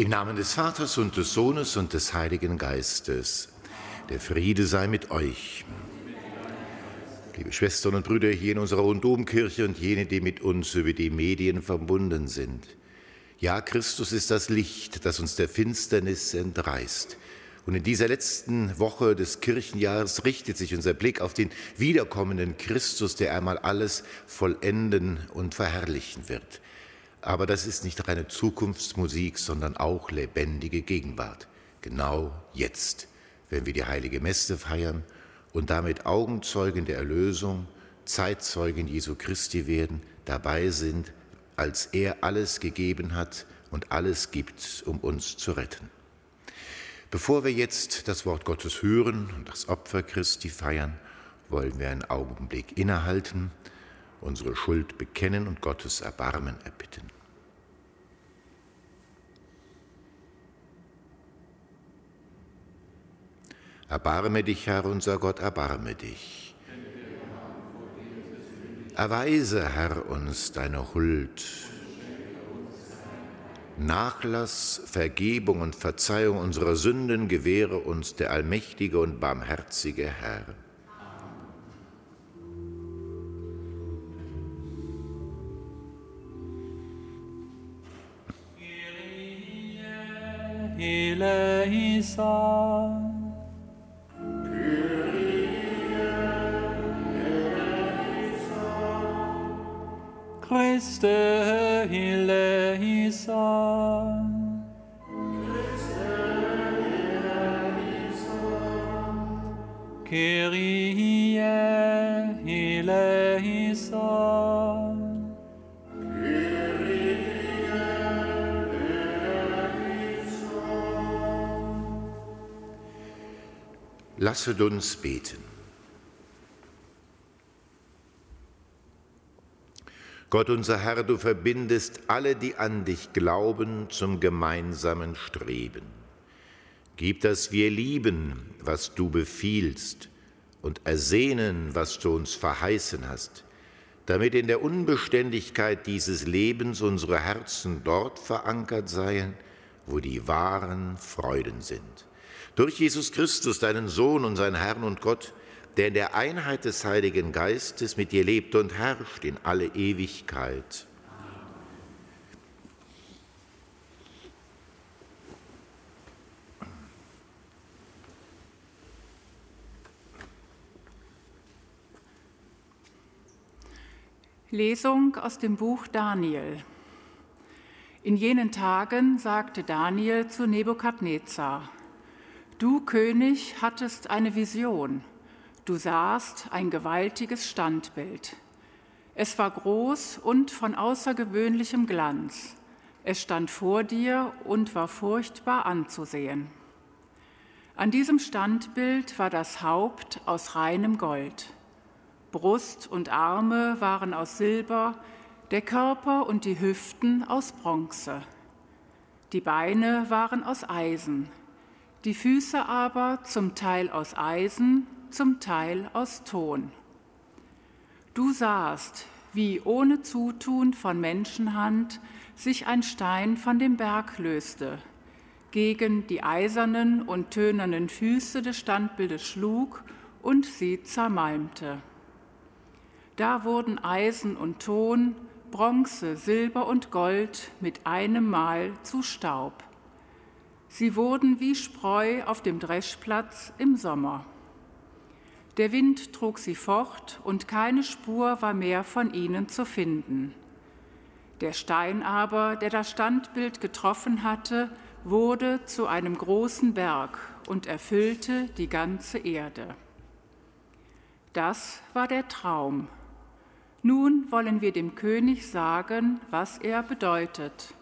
Im Namen des Vaters und des Sohnes und des Heiligen Geistes. Der Friede sei mit euch. Liebe Schwestern und Brüder hier in unserer Domkirche und jene, die mit uns über die Medien verbunden sind. Ja, Christus ist das Licht, das uns der Finsternis entreißt. Und in dieser letzten Woche des Kirchenjahres richtet sich unser Blick auf den wiederkommenden Christus, der einmal alles vollenden und verherrlichen wird. Aber das ist nicht reine Zukunftsmusik, sondern auch lebendige Gegenwart. Genau jetzt, wenn wir die heilige Messe feiern und damit Augenzeugen der Erlösung, Zeitzeugen Jesu Christi werden, dabei sind, als er alles gegeben hat und alles gibt, um uns zu retten. Bevor wir jetzt das Wort Gottes hören und das Opfer Christi feiern, wollen wir einen Augenblick innehalten unsere Schuld bekennen und Gottes Erbarmen erbitten. Erbarme dich, Herr unser Gott, erbarme dich. Erweise, Herr, uns deine Huld. Nachlass, Vergebung und Verzeihung unserer Sünden gewähre uns der allmächtige und barmherzige Herr. eleison. Christe eleison. Kyrie eleison. Lasset uns beten. Gott unser Herr, du verbindest alle, die an dich glauben, zum gemeinsamen Streben. Gib, dass wir lieben, was du befiehlst, und ersehnen, was du uns verheißen hast, damit in der Unbeständigkeit dieses Lebens unsere Herzen dort verankert seien, wo die wahren Freuden sind durch Jesus Christus, deinen Sohn, unseren Herrn und Gott, der in der Einheit des Heiligen Geistes mit dir lebt und herrscht in alle Ewigkeit. Lesung aus dem Buch Daniel. In jenen Tagen sagte Daniel zu Nebukadnezar, Du König hattest eine Vision. Du sahst ein gewaltiges Standbild. Es war groß und von außergewöhnlichem Glanz. Es stand vor dir und war furchtbar anzusehen. An diesem Standbild war das Haupt aus reinem Gold. Brust und Arme waren aus Silber, der Körper und die Hüften aus Bronze. Die Beine waren aus Eisen, die Füße aber zum Teil aus Eisen, zum Teil aus Ton. Du sahst, wie ohne Zutun von Menschenhand sich ein Stein von dem Berg löste, gegen die eisernen und tönernen Füße des Standbildes schlug und sie zermalmte. Da wurden Eisen und Ton, Bronze, Silber und Gold mit einem Mal zu Staub. Sie wurden wie Spreu auf dem Dreschplatz im Sommer. Der Wind trug sie fort und keine Spur war mehr von ihnen zu finden. Der Stein aber, der das Standbild getroffen hatte, wurde zu einem großen Berg und erfüllte die ganze Erde. Das war der Traum. Nun wollen wir dem König sagen, was er bedeutet.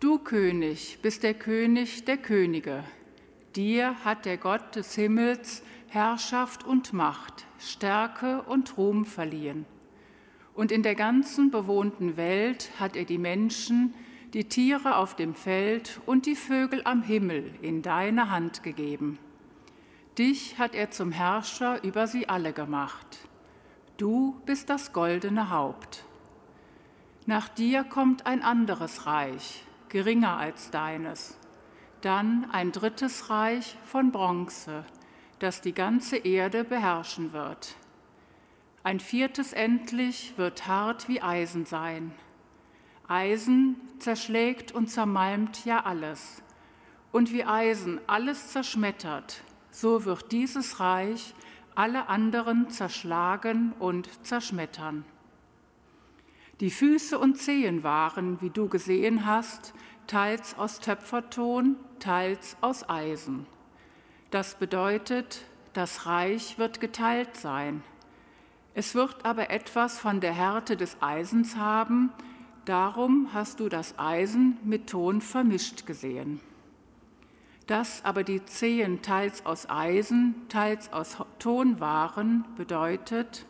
Du König bist der König der Könige. Dir hat der Gott des Himmels Herrschaft und Macht, Stärke und Ruhm verliehen. Und in der ganzen bewohnten Welt hat er die Menschen, die Tiere auf dem Feld und die Vögel am Himmel in deine Hand gegeben. Dich hat er zum Herrscher über sie alle gemacht. Du bist das goldene Haupt. Nach dir kommt ein anderes Reich, geringer als deines. Dann ein drittes Reich von Bronze, das die ganze Erde beherrschen wird. Ein viertes endlich wird hart wie Eisen sein. Eisen zerschlägt und zermalmt ja alles. Und wie Eisen alles zerschmettert, so wird dieses Reich alle anderen zerschlagen und zerschmettern. Die Füße und Zehen waren, wie du gesehen hast, teils aus Töpferton, teils aus Eisen. Das bedeutet, das Reich wird geteilt sein. Es wird aber etwas von der Härte des Eisens haben, darum hast du das Eisen mit Ton vermischt gesehen. Dass aber die Zehen teils aus Eisen, teils aus Ton waren, bedeutet,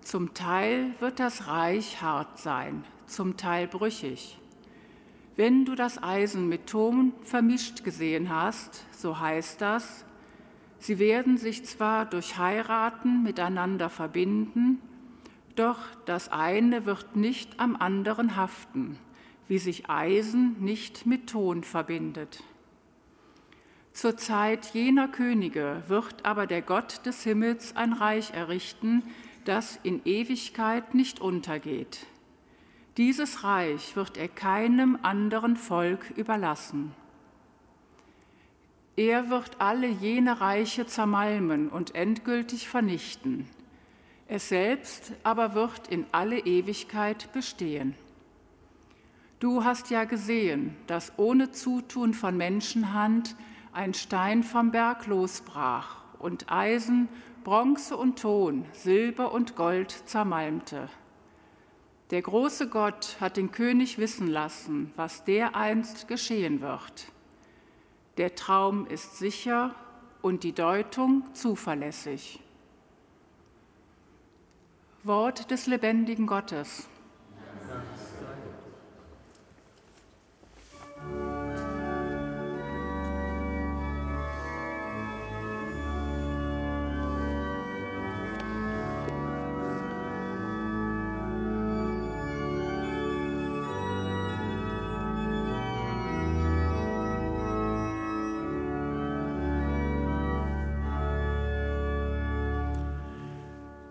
zum Teil wird das Reich hart sein, zum Teil brüchig. Wenn du das Eisen mit Ton vermischt gesehen hast, so heißt das, sie werden sich zwar durch Heiraten miteinander verbinden, doch das eine wird nicht am anderen haften, wie sich Eisen nicht mit Ton verbindet. Zur Zeit jener Könige wird aber der Gott des Himmels ein Reich errichten, das in Ewigkeit nicht untergeht. Dieses Reich wird er keinem anderen Volk überlassen. Er wird alle jene Reiche zermalmen und endgültig vernichten. Es selbst aber wird in alle Ewigkeit bestehen. Du hast ja gesehen, dass ohne Zutun von Menschenhand ein Stein vom Berg losbrach und Eisen, Bronze und Ton, Silber und Gold zermalmte. Der große Gott hat den König wissen lassen, was dereinst geschehen wird. Der Traum ist sicher und die Deutung zuverlässig. Wort des lebendigen Gottes.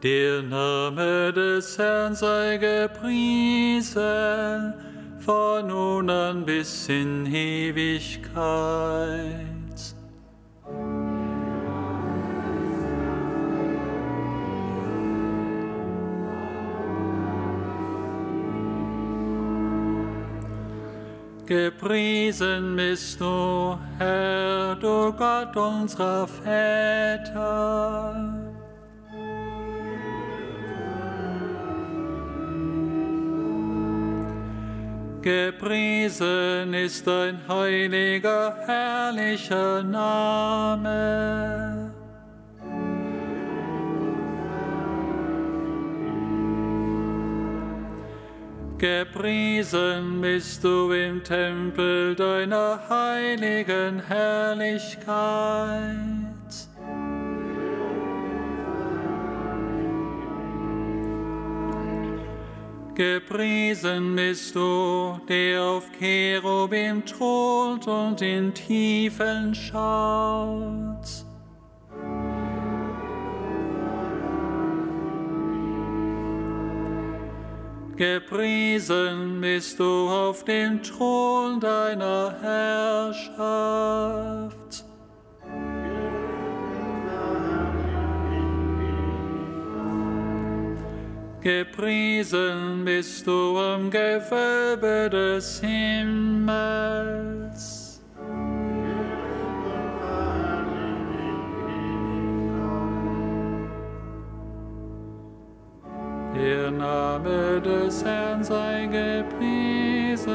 Der Name des Herrn sei gepriesen, von nun an bis in Ewigkeit. Gepriesen bist du, Herr, du Gott unserer Väter. Gepriesen ist dein heiliger, herrlicher Name. Gepriesen bist du im Tempel deiner heiligen Herrlichkeit. Gepriesen bist du, der auf Cherubim thront und in Tiefen schaut. Gepriesen bist du auf dem Thron deiner Herrschaft. Gepriesen bist du am Gewölbe des Himmels. Der Name des Herrn sei gepriesen,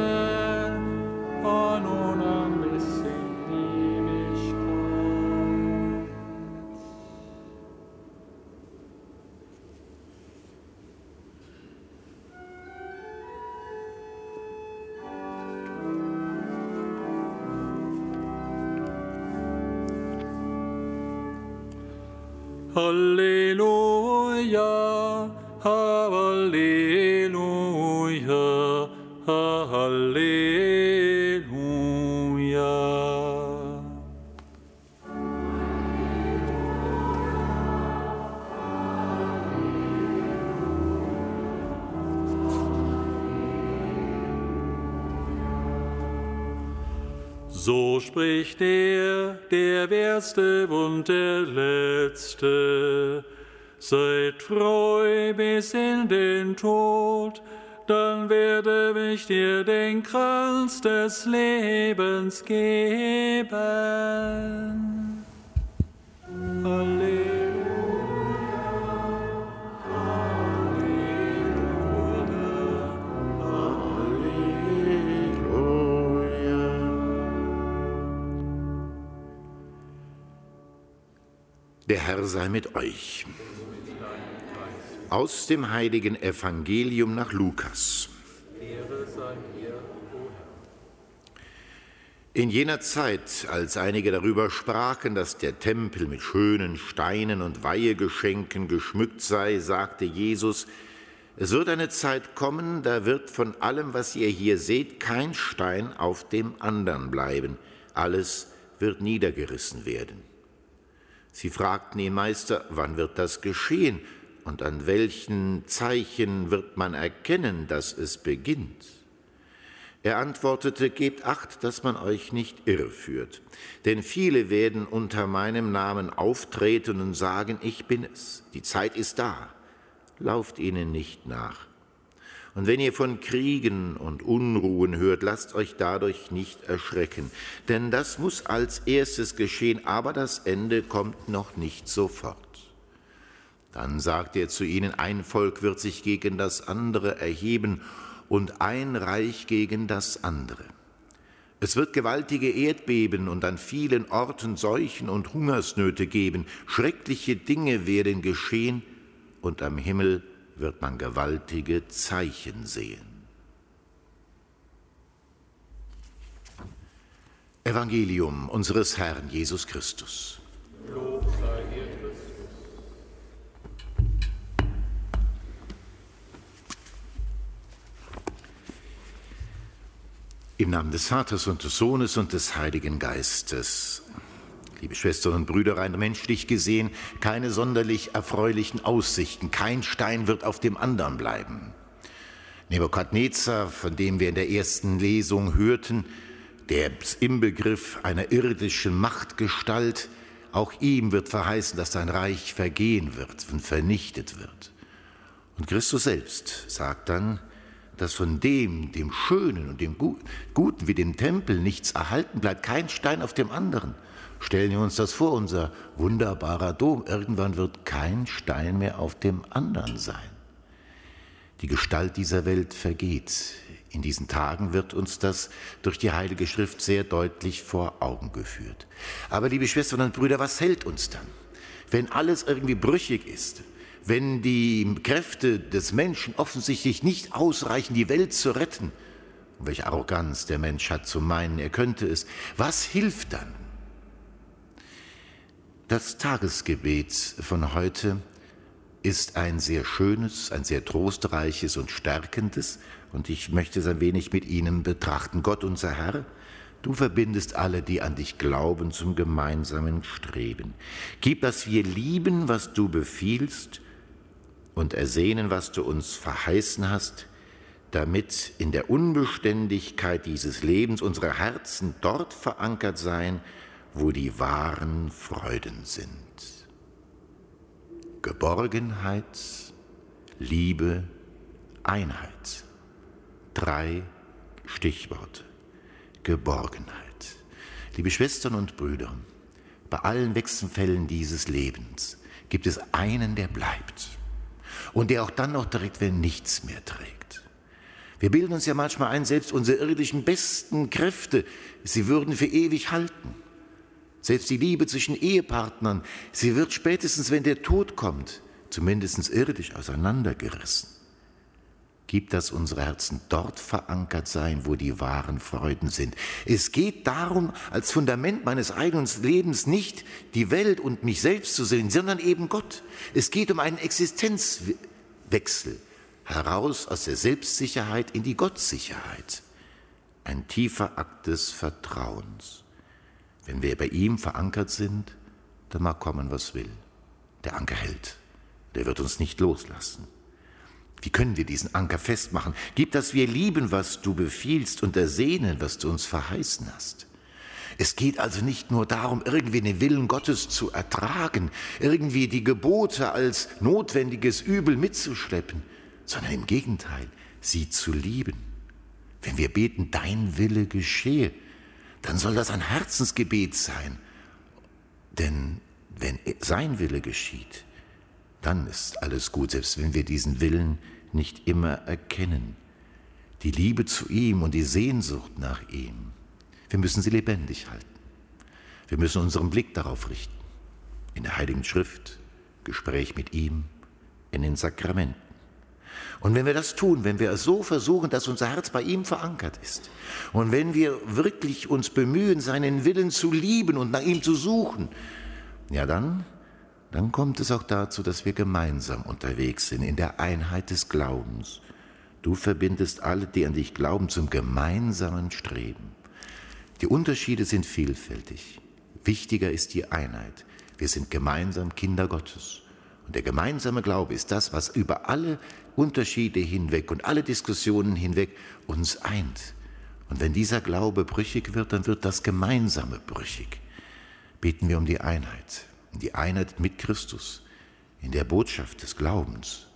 ich dir den Kranz des Lebens geben. Der Herr sei mit euch. Aus dem heiligen Evangelium nach Lukas. In jener Zeit, als einige darüber sprachen, dass der Tempel mit schönen Steinen und Weihegeschenken geschmückt sei, sagte Jesus, es wird eine Zeit kommen, da wird von allem, was ihr hier seht, kein Stein auf dem anderen bleiben, alles wird niedergerissen werden. Sie fragten ihn, Meister, wann wird das geschehen und an welchen Zeichen wird man erkennen, dass es beginnt? Er antwortete, Gebt acht, dass man euch nicht irreführt, denn viele werden unter meinem Namen auftreten und sagen, ich bin es, die Zeit ist da, lauft ihnen nicht nach. Und wenn ihr von Kriegen und Unruhen hört, lasst euch dadurch nicht erschrecken, denn das muss als erstes geschehen, aber das Ende kommt noch nicht sofort. Dann sagt er zu ihnen, ein Volk wird sich gegen das andere erheben und ein Reich gegen das andere. Es wird gewaltige Erdbeben und an vielen Orten Seuchen und Hungersnöte geben. Schreckliche Dinge werden geschehen und am Himmel wird man gewaltige Zeichen sehen. Evangelium unseres Herrn Jesus Christus. Lob sei Im Namen des Vaters und des Sohnes und des Heiligen Geistes. Liebe Schwestern und Brüder, rein menschlich gesehen, keine sonderlich erfreulichen Aussichten. Kein Stein wird auf dem anderen bleiben. Nebukadnezar, von dem wir in der ersten Lesung hörten, der im Begriff einer irdischen Machtgestalt, auch ihm wird verheißen, dass sein Reich vergehen wird und vernichtet wird. Und Christus selbst sagt dann, dass von dem, dem Schönen und dem Guten wie dem Tempel nichts erhalten bleibt, kein Stein auf dem anderen. Stellen wir uns das vor, unser wunderbarer Dom. Irgendwann wird kein Stein mehr auf dem anderen sein. Die Gestalt dieser Welt vergeht. In diesen Tagen wird uns das durch die Heilige Schrift sehr deutlich vor Augen geführt. Aber liebe Schwestern und Brüder, was hält uns dann? Wenn alles irgendwie brüchig ist, wenn die Kräfte des Menschen offensichtlich nicht ausreichen, die Welt zu retten, und welche Arroganz der Mensch hat zu meinen, er könnte es, was hilft dann? Das Tagesgebet von heute ist ein sehr schönes, ein sehr trostreiches und stärkendes, und ich möchte es ein wenig mit Ihnen betrachten. Gott, unser Herr, du verbindest alle, die an dich glauben, zum gemeinsamen Streben. Gib, dass wir lieben, was du befiehlst, und ersehnen, was du uns verheißen hast, damit in der Unbeständigkeit dieses Lebens unsere Herzen dort verankert seien, wo die wahren Freuden sind. Geborgenheit, Liebe, Einheit. Drei Stichworte. Geborgenheit. Liebe Schwestern und Brüder, bei allen Wechselfällen dieses Lebens gibt es einen, der bleibt und der auch dann noch trägt, wenn nichts mehr trägt. Wir bilden uns ja manchmal ein, selbst unsere irdischen besten Kräfte, sie würden für ewig halten. Selbst die Liebe zwischen Ehepartnern, sie wird spätestens, wenn der Tod kommt, zumindest irdisch auseinandergerissen. Gibt, dass unsere Herzen dort verankert sein, wo die wahren Freuden sind. Es geht darum, als Fundament meines eigenen Lebens nicht die Welt und mich selbst zu sehen, sondern eben Gott. Es geht um einen Existenzwechsel heraus aus der Selbstsicherheit in die Gottsicherheit. Ein tiefer Akt des Vertrauens. Wenn wir bei ihm verankert sind, dann mag kommen, was will. Der Anker hält. Der wird uns nicht loslassen. Wie können wir diesen Anker festmachen? Gib, dass wir lieben, was du befiehlst und ersehnen, was du uns verheißen hast. Es geht also nicht nur darum, irgendwie den Willen Gottes zu ertragen, irgendwie die Gebote als notwendiges Übel mitzuschleppen, sondern im Gegenteil, sie zu lieben. Wenn wir beten, dein Wille geschehe, dann soll das ein Herzensgebet sein. Denn wenn sein Wille geschieht, dann ist alles gut, selbst wenn wir diesen Willen nicht immer erkennen. Die Liebe zu ihm und die Sehnsucht nach ihm, wir müssen sie lebendig halten. Wir müssen unseren Blick darauf richten. In der Heiligen Schrift, Gespräch mit ihm, in den Sakramenten. Und wenn wir das tun, wenn wir es so versuchen, dass unser Herz bei ihm verankert ist, und wenn wir wirklich uns bemühen, seinen Willen zu lieben und nach ihm zu suchen, ja dann, dann kommt es auch dazu, dass wir gemeinsam unterwegs sind in der Einheit des Glaubens. Du verbindest alle, die an dich glauben, zum gemeinsamen Streben. Die Unterschiede sind vielfältig. Wichtiger ist die Einheit. Wir sind gemeinsam Kinder Gottes. Und der gemeinsame Glaube ist das, was über alle Unterschiede hinweg und alle Diskussionen hinweg uns eint. Und wenn dieser Glaube brüchig wird, dann wird das Gemeinsame brüchig. Beten wir um die Einheit, um die Einheit mit Christus, in der Botschaft des Glaubens.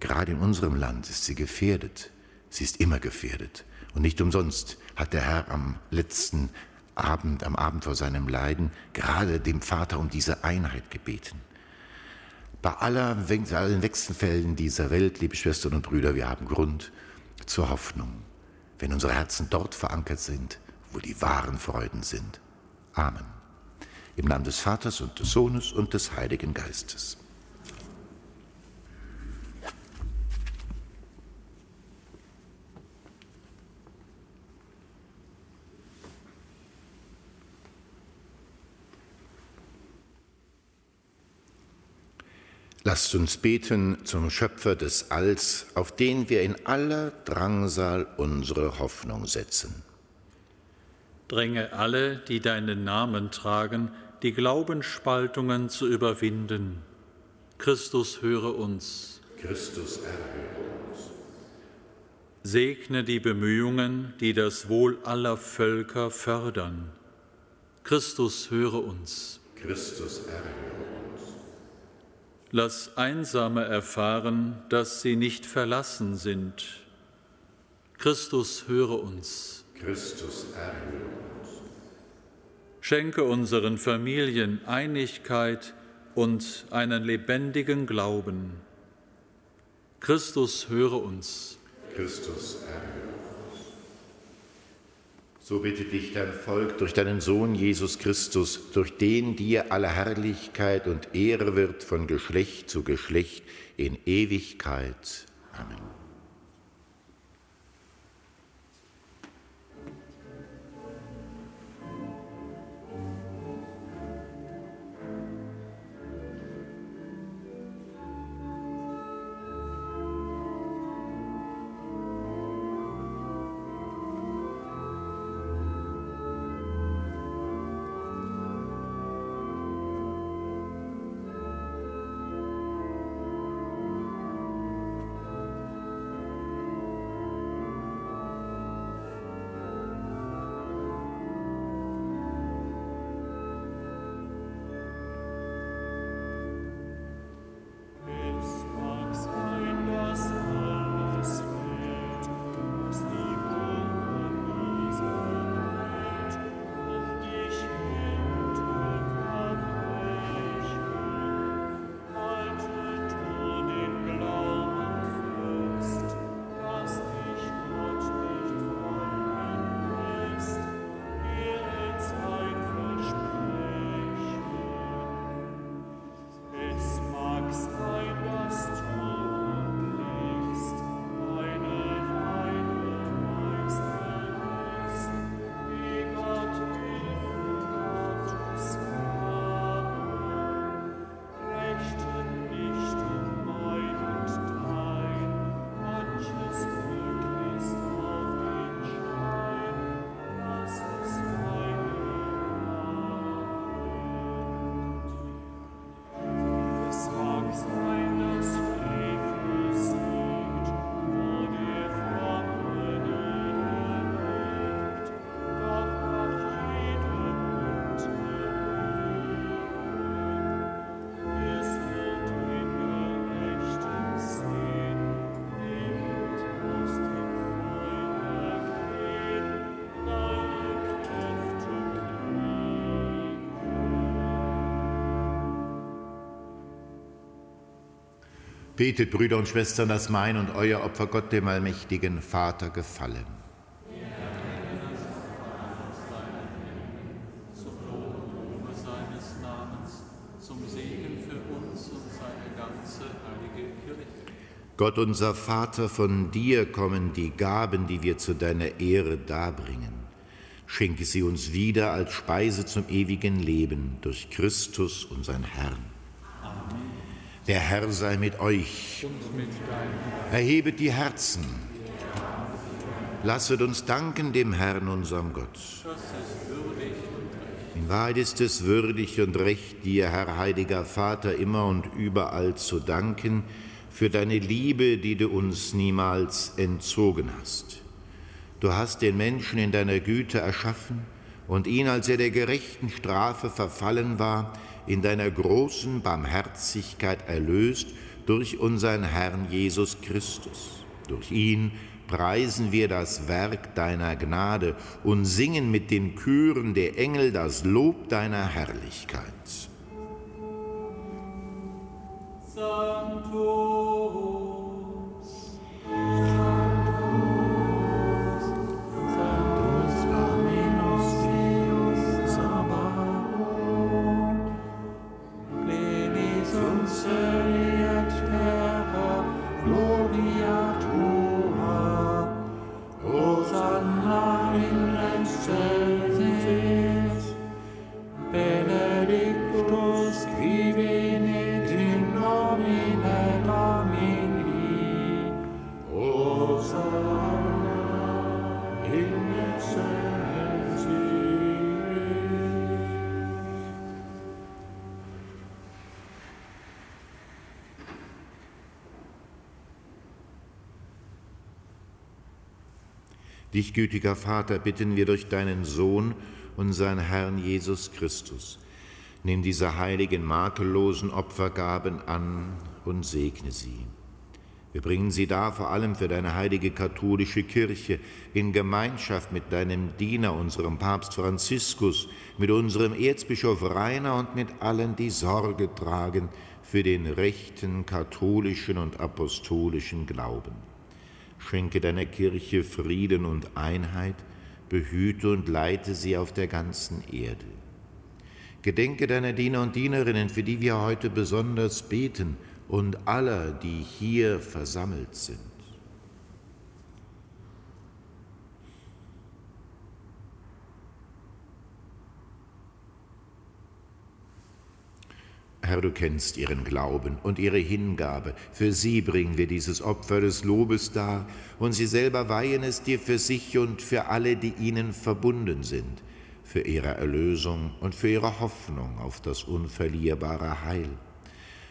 Gerade in unserem Land ist sie gefährdet. Sie ist immer gefährdet. Und nicht umsonst hat der Herr am letzten Abend, am Abend vor seinem Leiden, gerade dem Vater um diese Einheit gebeten. Bei aller, allen Wechselfällen dieser Welt, liebe Schwestern und Brüder, wir haben Grund zur Hoffnung, wenn unsere Herzen dort verankert sind, wo die wahren Freuden sind. Amen. Im Namen des Vaters und des Sohnes und des Heiligen Geistes. Lasst uns beten zum Schöpfer des Alls, auf den wir in aller Drangsal unsere Hoffnung setzen. Dränge alle, die deinen Namen tragen, die Glaubensspaltungen zu überwinden. Christus höre uns. Christus erhöre uns. Segne die Bemühungen, die das Wohl aller Völker fördern. Christus höre uns. Christus erhöre uns. Lass Einsame erfahren, dass sie nicht verlassen sind. Christus höre uns. Christus erhöre uns. Schenke unseren Familien Einigkeit und einen lebendigen Glauben. Christus höre uns. Christus erhöre uns. So bitte dich dein Volk durch deinen Sohn Jesus Christus, durch den dir alle Herrlichkeit und Ehre wird von Geschlecht zu Geschlecht in Ewigkeit. Amen. Betet, Brüder und Schwestern, dass mein und euer Opfer Gott, dem allmächtigen Vater, gefallen. Gott unser Vater, von dir kommen die Gaben, die wir zu deiner Ehre darbringen. Schenke sie uns wieder als Speise zum ewigen Leben durch Christus, unseren Herrn. Der Herr sei mit euch. Erhebet die Herzen. Lasset uns danken dem Herrn, unserem Gott. In Wahrheit ist es würdig und recht, dir, Herr heiliger Vater, immer und überall zu danken, für deine Liebe, die du uns niemals entzogen hast. Du hast den Menschen in deiner Güte erschaffen und ihn, als er der gerechten Strafe verfallen war, in deiner großen Barmherzigkeit erlöst durch unseren Herrn Jesus Christus. Durch ihn preisen wir das Werk deiner Gnade und singen mit den Chören der Engel das Lob deiner Herrlichkeit. Dich, gütiger Vater, bitten wir durch deinen Sohn, unseren Herrn Jesus Christus. Nimm diese heiligen, makellosen Opfergaben an und segne sie. Wir bringen sie da vor allem für deine heilige katholische Kirche in Gemeinschaft mit deinem Diener, unserem Papst Franziskus, mit unserem Erzbischof Rainer und mit allen, die Sorge tragen für den rechten katholischen und apostolischen Glauben. Schenke deiner Kirche Frieden und Einheit, behüte und leite sie auf der ganzen Erde. Gedenke deiner Diener und Dienerinnen, für die wir heute besonders beten, und aller, die hier versammelt sind. Herr, du kennst ihren Glauben und ihre Hingabe. Für sie bringen wir dieses Opfer des Lobes dar und sie selber weihen es dir für sich und für alle, die ihnen verbunden sind, für ihre Erlösung und für ihre Hoffnung auf das unverlierbare Heil.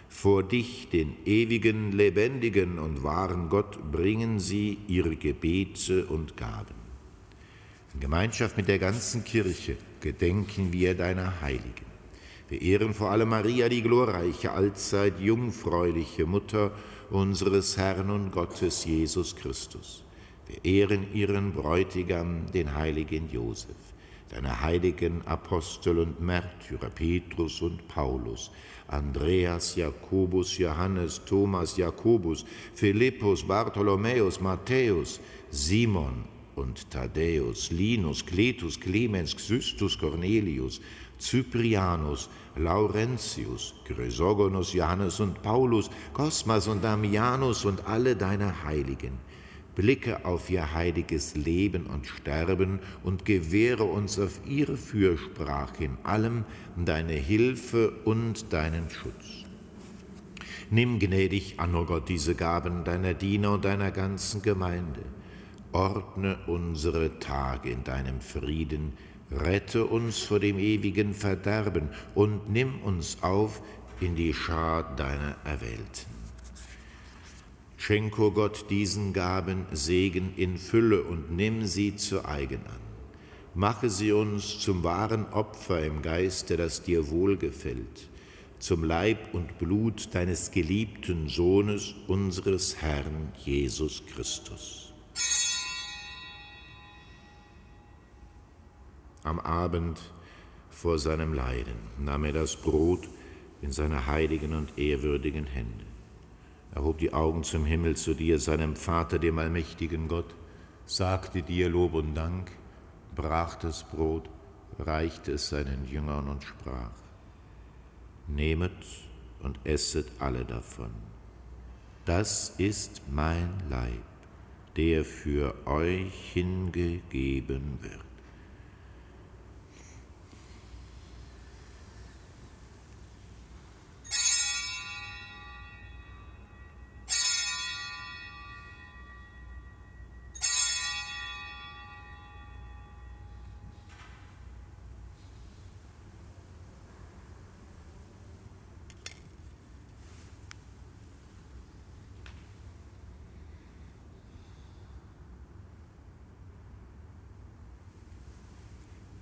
Vor dich, den ewigen, lebendigen und wahren Gott, bringen sie ihre Gebete und Gaben. In Gemeinschaft mit der ganzen Kirche gedenken wir deiner Heiligen. Wir ehren vor allem Maria, die glorreiche, allzeit jungfräuliche Mutter unseres Herrn und Gottes Jesus Christus. Wir ehren ihren Bräutigam, den heiligen Josef, deine heiligen Apostel und Märtyrer Petrus und Paulus, Andreas, Jakobus, Johannes, Thomas, Jakobus, Philippus, Bartholomäus, Matthäus, Simon und Thaddäus, Linus, Cletus, Clemens, Xystus, Cornelius, Cyprianus, Laurentius, Chrysogonus, Johannes und Paulus, Cosmas und Damianus und alle deine Heiligen. Blicke auf ihr heiliges Leben und Sterben und gewähre uns auf ihre Fürsprache in allem deine Hilfe und deinen Schutz. Nimm gnädig an, o oh Gott, diese Gaben deiner Diener und deiner ganzen Gemeinde. Ordne unsere Tage in deinem Frieden, rette uns vor dem ewigen Verderben und nimm uns auf in die Schar deiner Erwählten. Schenk, o Gott, diesen Gaben Segen in Fülle und nimm sie zu eigen an. Mache sie uns zum wahren Opfer im Geiste, das dir wohlgefällt, zum Leib und Blut deines geliebten Sohnes, unseres Herrn Jesus Christus. Am Abend vor seinem Leiden nahm er das Brot in seine heiligen und ehrwürdigen Hände. erhob die Augen zum Himmel zu dir, seinem Vater, dem allmächtigen Gott, sagte dir Lob und Dank, brach das Brot, reichte es seinen Jüngern und sprach, Nehmet und esset alle davon. Das ist mein Leib, der für euch hingegeben wird.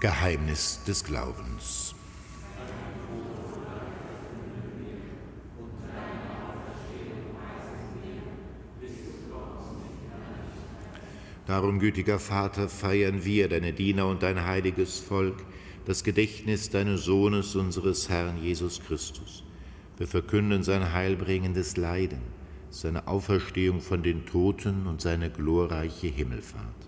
Geheimnis des Glaubens. Darum, gütiger Vater, feiern wir, deine Diener und dein heiliges Volk, das Gedächtnis deines Sohnes, unseres Herrn Jesus Christus. Wir verkünden sein heilbringendes Leiden, seine Auferstehung von den Toten und seine glorreiche Himmelfahrt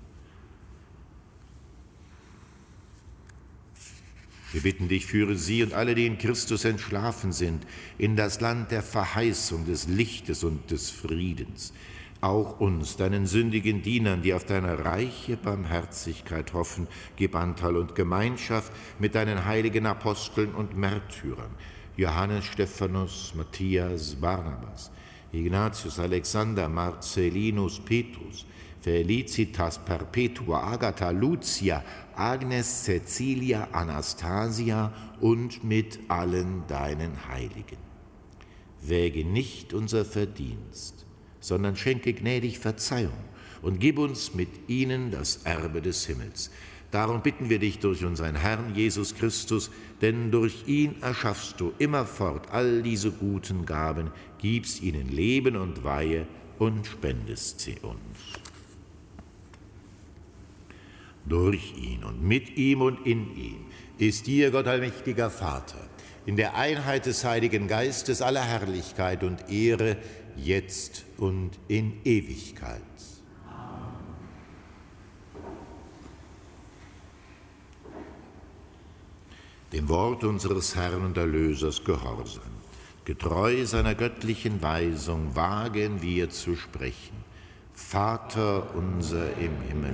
Wir bitten dich, führe sie und alle, die in Christus entschlafen sind, in das Land der Verheißung, des Lichtes und des Friedens. Auch uns, deinen sündigen Dienern, die auf deine reiche Barmherzigkeit hoffen, gib Anteil und Gemeinschaft mit deinen heiligen Aposteln und Märtyrern, Johannes, Stephanus, Matthias, Barnabas, Ignatius, Alexander, Marcellinus, Petrus, Felicitas Perpetua, Agatha, Lucia, Agnes, Cecilia, Anastasia und mit allen deinen Heiligen. Wäge nicht unser Verdienst, sondern schenke gnädig Verzeihung und gib uns mit ihnen das Erbe des Himmels. Darum bitten wir dich durch unseren Herrn Jesus Christus, denn durch ihn erschaffst du immerfort all diese guten Gaben, gibst ihnen Leben und Weihe und spendest sie uns durch ihn und mit ihm und in ihm ist dir, Gott allmächtiger Vater, in der Einheit des Heiligen Geistes aller Herrlichkeit und Ehre, jetzt und in Ewigkeit. Dem Wort unseres Herrn und Erlösers gehorsam, getreu seiner göttlichen Weisung, wagen wir zu sprechen. Vater unser im Himmel,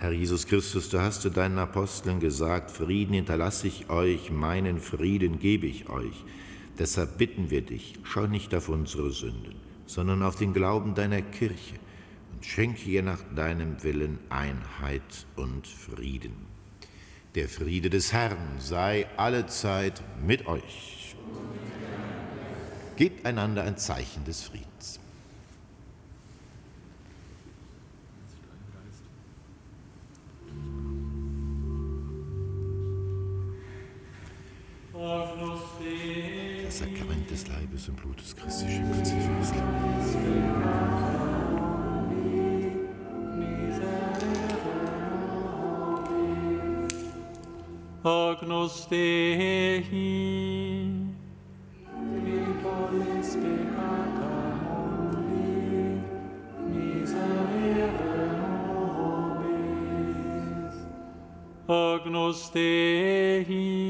Herr Jesus Christus, du hast zu deinen Aposteln gesagt, Frieden hinterlasse ich euch, meinen Frieden gebe ich euch. Deshalb bitten wir dich, schau nicht auf unsere Sünden, sondern auf den Glauben deiner Kirche und schenke ihr nach deinem Willen Einheit und Frieden. Der Friede des Herrn sei allezeit mit euch. Gebt einander ein Zeichen des Friedens. Leibes und Blutes Christi schenkt sie für das Agnus Dei. Agnus Dei.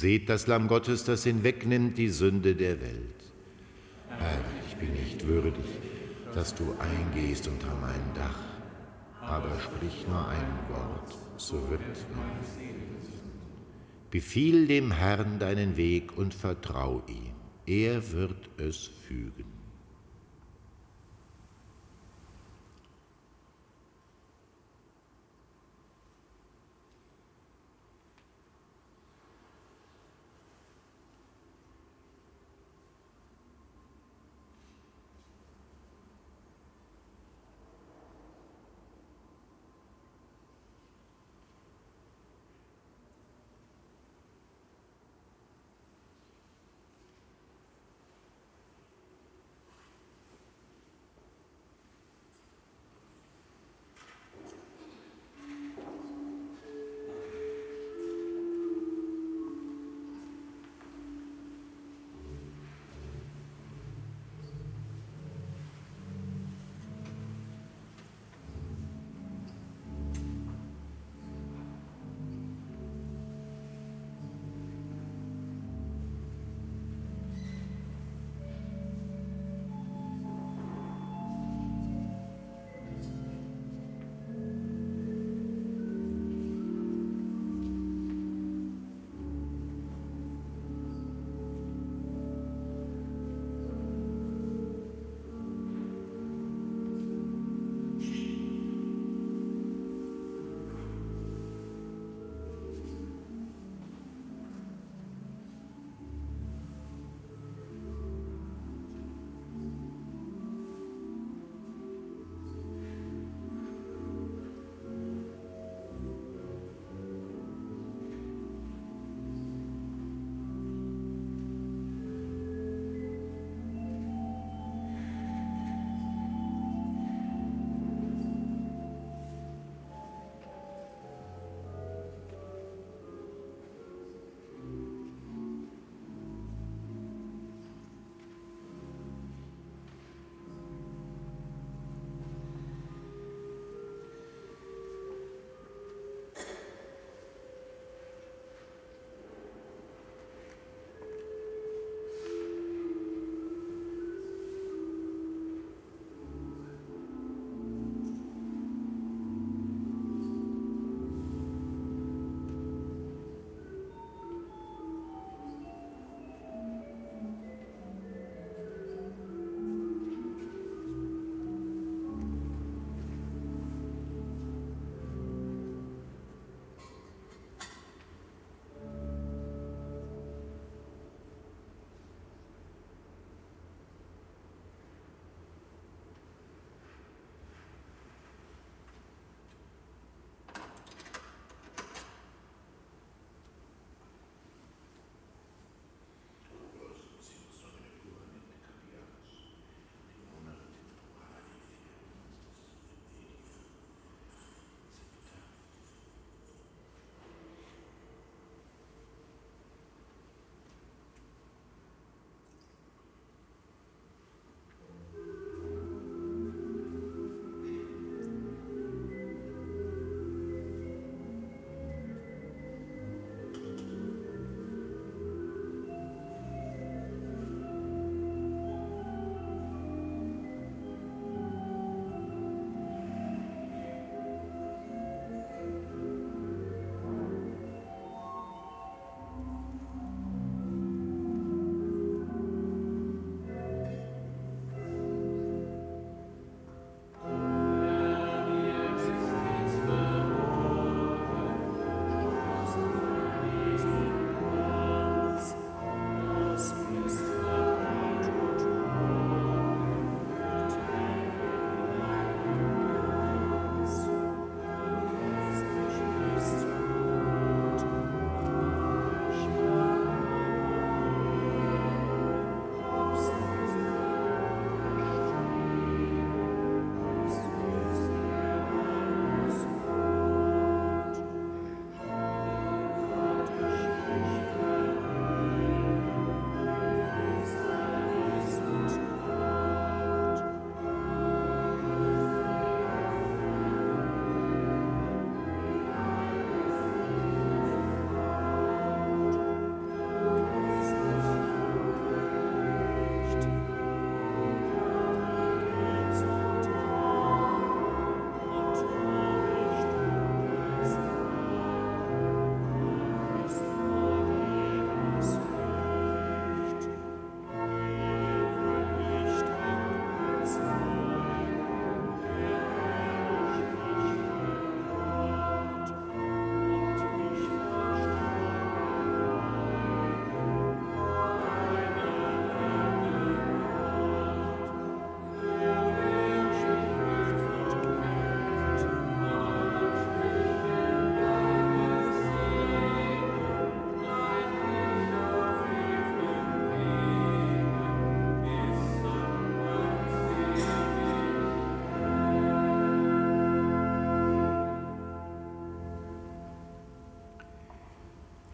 Seht das Lamm Gottes, das hinwegnimmt die Sünde der Welt. Herr, ich bin nicht würdig, dass du eingehst unter mein Dach, aber sprich nur ein Wort, so wird mir. Befiehl dem Herrn deinen Weg und vertrau ihm, er wird es fügen.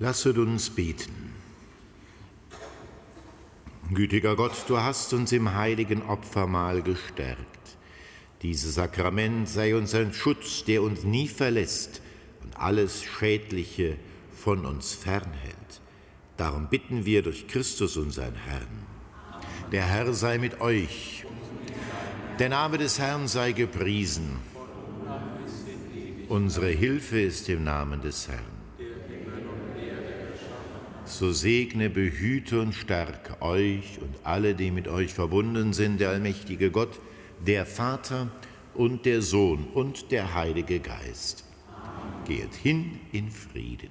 Lasset uns beten. Gütiger Gott, du hast uns im heiligen Opfermahl gestärkt. Dieses Sakrament sei uns ein Schutz, der uns nie verlässt und alles Schädliche von uns fernhält. Darum bitten wir durch Christus unseren Herrn. Der Herr sei mit euch. Der Name des Herrn sei gepriesen. Unsere Hilfe ist im Namen des Herrn so segne, behüte und stärke euch und alle, die mit euch verbunden sind, der allmächtige Gott, der Vater und der Sohn und der Heilige Geist. Geht hin in Frieden.